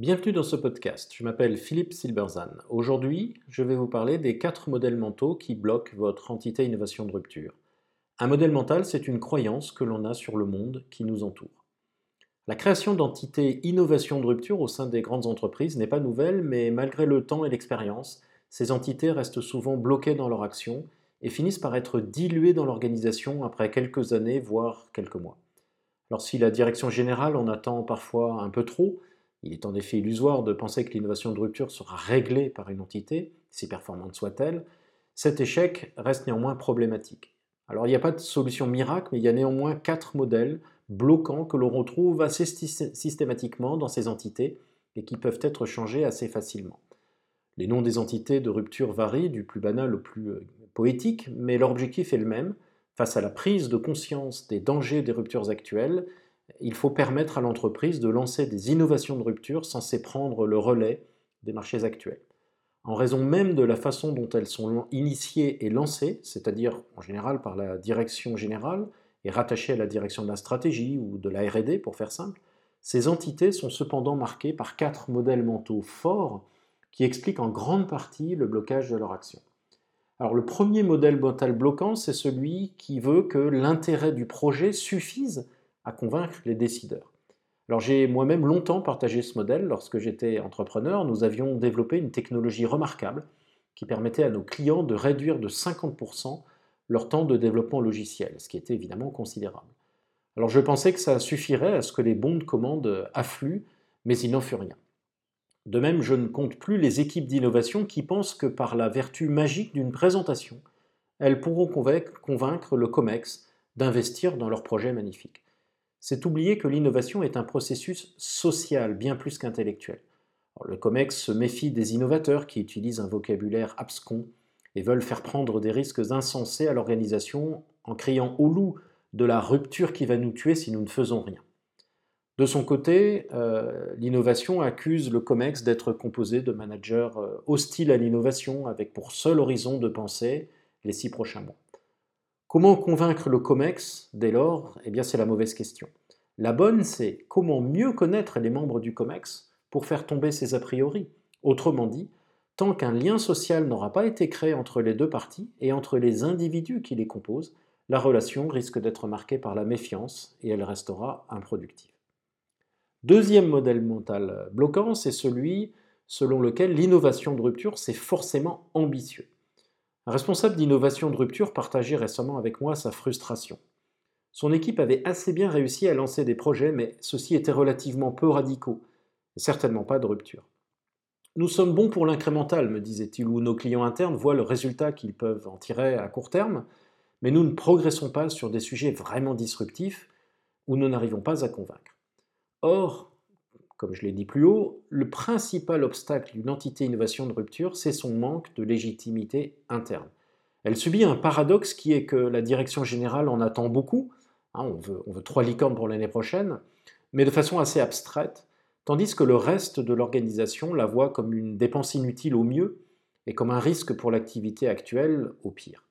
Bienvenue dans ce podcast. Je m'appelle Philippe Silberzan. Aujourd'hui, je vais vous parler des quatre modèles mentaux qui bloquent votre entité innovation de rupture. Un modèle mental, c'est une croyance que l'on a sur le monde qui nous entoure. La création d'entités innovation de rupture au sein des grandes entreprises n'est pas nouvelle, mais malgré le temps et l'expérience, ces entités restent souvent bloquées dans leur action et finissent par être diluées dans l'organisation après quelques années, voire quelques mois. Alors si la direction générale en attend parfois un peu trop, il est en effet illusoire de penser que l'innovation de rupture sera réglée par une entité, si performante soit-elle. Cet échec reste néanmoins problématique. Alors il n'y a pas de solution miracle, mais il y a néanmoins quatre modèles bloquants que l'on retrouve assez systématiquement dans ces entités et qui peuvent être changés assez facilement. Les noms des entités de rupture varient du plus banal au plus euh, poétique, mais leur objectif est le même. Face à la prise de conscience des dangers des ruptures actuelles, il faut permettre à l'entreprise de lancer des innovations de rupture censées prendre le relais des marchés actuels. En raison même de la façon dont elles sont initiées et lancées, c'est-à-dire en général par la direction générale et rattachées à la direction de la stratégie ou de la RD pour faire simple, ces entités sont cependant marquées par quatre modèles mentaux forts qui expliquent en grande partie le blocage de leur action. Alors le premier modèle mental bloquant, c'est celui qui veut que l'intérêt du projet suffise à convaincre les décideurs. Alors j'ai moi-même longtemps partagé ce modèle. Lorsque j'étais entrepreneur, nous avions développé une technologie remarquable qui permettait à nos clients de réduire de 50% leur temps de développement logiciel, ce qui était évidemment considérable. Alors je pensais que ça suffirait à ce que les bons de commande affluent, mais il n'en fut rien. De même, je ne compte plus les équipes d'innovation qui pensent que par la vertu magique d'une présentation, elles pourront convaincre le COMEX d'investir dans leur projet magnifique c'est oublier que l'innovation est un processus social bien plus qu'intellectuel. Le COMEX se méfie des innovateurs qui utilisent un vocabulaire abscon et veulent faire prendre des risques insensés à l'organisation en criant au loup de la rupture qui va nous tuer si nous ne faisons rien. De son côté, euh, l'innovation accuse le COMEX d'être composé de managers euh, hostiles à l'innovation avec pour seul horizon de pensée les six prochains mois. Comment convaincre le COMEX dès lors? Eh bien, c'est la mauvaise question. La bonne, c'est comment mieux connaître les membres du COMEX pour faire tomber ces a priori. Autrement dit, tant qu'un lien social n'aura pas été créé entre les deux parties et entre les individus qui les composent, la relation risque d'être marquée par la méfiance et elle restera improductive. Deuxième modèle mental bloquant, c'est celui selon lequel l'innovation de rupture, c'est forcément ambitieux. Un responsable d'innovation de rupture partageait récemment avec moi sa frustration. Son équipe avait assez bien réussi à lancer des projets, mais ceux-ci étaient relativement peu radicaux, et certainement pas de rupture. Nous sommes bons pour l'incrémental, me disait-il, où nos clients internes voient le résultat qu'ils peuvent en tirer à court terme, mais nous ne progressons pas sur des sujets vraiment disruptifs où nous n'arrivons pas à convaincre. Or, comme je l'ai dit plus haut, le principal obstacle d'une entité innovation de rupture, c'est son manque de légitimité interne. Elle subit un paradoxe qui est que la direction générale en attend beaucoup, hein, on, veut, on veut trois licornes pour l'année prochaine, mais de façon assez abstraite, tandis que le reste de l'organisation la voit comme une dépense inutile au mieux et comme un risque pour l'activité actuelle au pire.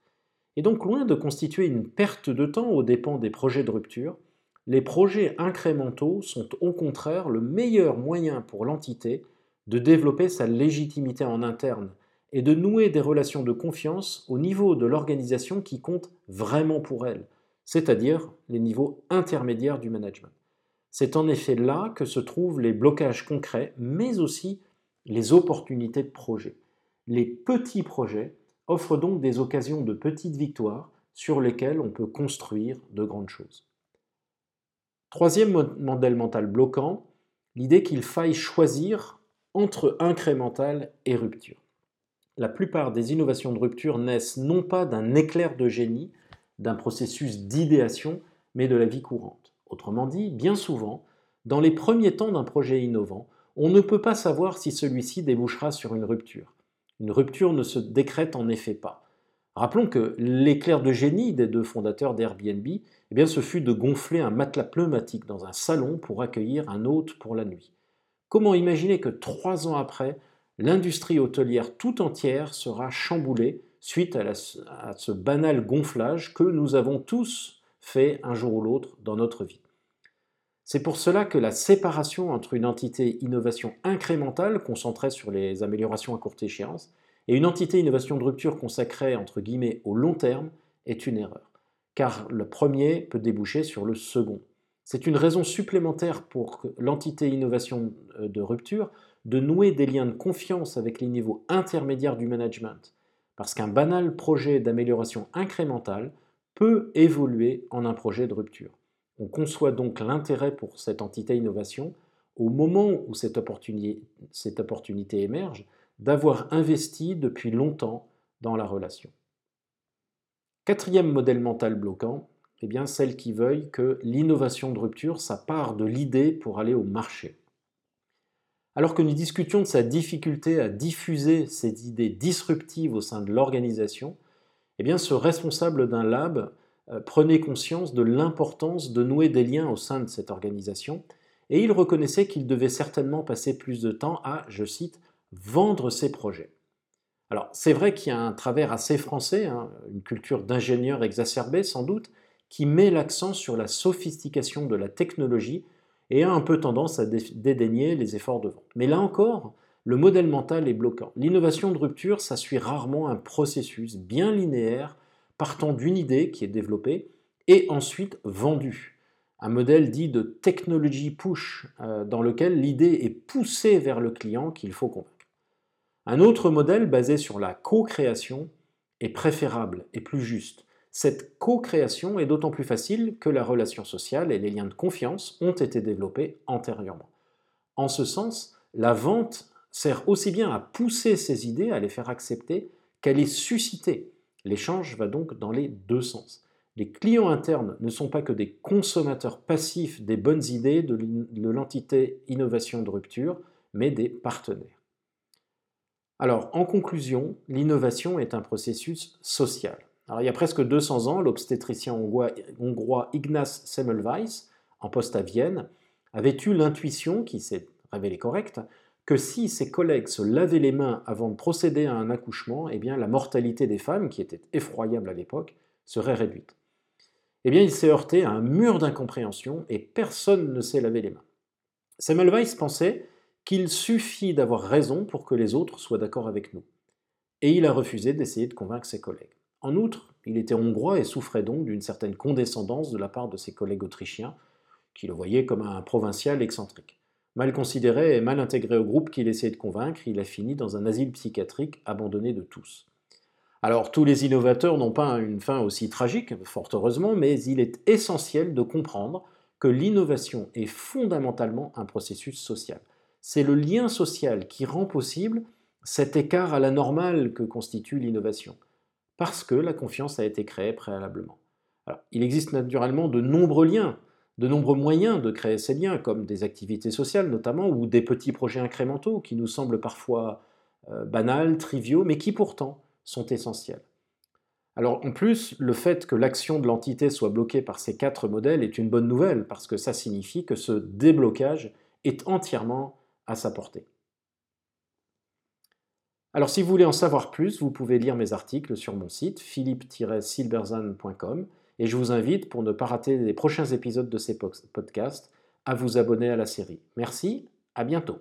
Et donc loin de constituer une perte de temps aux dépens des projets de rupture, les projets incrémentaux sont au contraire le meilleur moyen pour l'entité de développer sa légitimité en interne et de nouer des relations de confiance au niveau de l'organisation qui compte vraiment pour elle, c'est-à-dire les niveaux intermédiaires du management. C'est en effet là que se trouvent les blocages concrets, mais aussi les opportunités de projet. Les petits projets offrent donc des occasions de petites victoires sur lesquelles on peut construire de grandes choses. Troisième modèle mental bloquant, l'idée qu'il faille choisir entre incrémental et rupture. La plupart des innovations de rupture naissent non pas d'un éclair de génie, d'un processus d'idéation, mais de la vie courante. Autrement dit, bien souvent, dans les premiers temps d'un projet innovant, on ne peut pas savoir si celui-ci débouchera sur une rupture. Une rupture ne se décrète en effet pas. Rappelons que l'éclair de génie des deux fondateurs d'Airbnb, eh bien, ce fut de gonfler un matelas pneumatique dans un salon pour accueillir un hôte pour la nuit. Comment imaginer que trois ans après, l'industrie hôtelière tout entière sera chamboulée suite à, à ce banal gonflage que nous avons tous fait un jour ou l'autre dans notre vie? C'est pour cela que la séparation entre une entité innovation incrémentale concentrée sur les améliorations à courte échéance et une entité innovation de rupture consacrée entre guillemets au long terme est une erreur, car le premier peut déboucher sur le second. C'est une raison supplémentaire pour l'entité innovation euh, de rupture de nouer des liens de confiance avec les niveaux intermédiaires du management, parce qu'un banal projet d'amélioration incrémentale peut évoluer en un projet de rupture. On conçoit donc l'intérêt pour cette entité innovation au moment où cette opportunité, cette opportunité émerge d'avoir investi depuis longtemps dans la relation. Quatrième modèle mental bloquant, eh bien celle qui veuille que l'innovation de rupture, ça part de l'idée pour aller au marché. Alors que nous discutions de sa difficulté à diffuser ces idées disruptives au sein de l'organisation, eh bien ce responsable d'un lab euh, prenait conscience de l'importance de nouer des liens au sein de cette organisation et il reconnaissait qu'il devait certainement passer plus de temps à, je cite, vendre ses projets. Alors c'est vrai qu'il y a un travers assez français, hein, une culture d'ingénieur exacerbée sans doute, qui met l'accent sur la sophistication de la technologie et a un peu tendance à dédaigner les efforts de vente. Mais là encore, le modèle mental est bloquant. L'innovation de rupture, ça suit rarement un processus bien linéaire partant d'une idée qui est développée et ensuite vendue. Un modèle dit de technology push, euh, dans lequel l'idée est poussée vers le client qu'il faut convaincre. Un autre modèle basé sur la co-création est préférable et plus juste. Cette co-création est d'autant plus facile que la relation sociale et les liens de confiance ont été développés antérieurement. En ce sens, la vente sert aussi bien à pousser ces idées, à les faire accepter, qu'à les susciter. L'échange va donc dans les deux sens. Les clients internes ne sont pas que des consommateurs passifs des bonnes idées de l'entité innovation de rupture, mais des partenaires. Alors, en conclusion, l'innovation est un processus social. Il y a presque 200 ans, l'obstétricien hongrois, hongrois Ignaz Semmelweis, en poste à Vienne, avait eu l'intuition, qui s'est révélée correcte, que si ses collègues se lavaient les mains avant de procéder à un accouchement, eh bien la mortalité des femmes, qui était effroyable à l'époque, serait réduite. Eh bien, il s'est heurté à un mur d'incompréhension et personne ne s'est lavé les mains. Semmelweis pensait qu'il suffit d'avoir raison pour que les autres soient d'accord avec nous. Et il a refusé d'essayer de convaincre ses collègues. En outre, il était hongrois et souffrait donc d'une certaine condescendance de la part de ses collègues autrichiens, qui le voyaient comme un provincial excentrique. Mal considéré et mal intégré au groupe qu'il essayait de convaincre, il a fini dans un asile psychiatrique abandonné de tous. Alors tous les innovateurs n'ont pas une fin aussi tragique, fort heureusement, mais il est essentiel de comprendre que l'innovation est fondamentalement un processus social. C'est le lien social qui rend possible cet écart à la normale que constitue l'innovation, parce que la confiance a été créée préalablement. Il existe naturellement de nombreux liens de nombreux moyens de créer ces liens, comme des activités sociales notamment, ou des petits projets incrémentaux qui nous semblent parfois euh, banals, triviaux, mais qui pourtant sont essentiels. Alors en plus, le fait que l'action de l'entité soit bloquée par ces quatre modèles est une bonne nouvelle, parce que ça signifie que ce déblocage est entièrement à sa portée. Alors si vous voulez en savoir plus, vous pouvez lire mes articles sur mon site philippe-silberzan.com et je vous invite, pour ne pas rater les prochains épisodes de ces podcasts, à vous abonner à la série. Merci, à bientôt.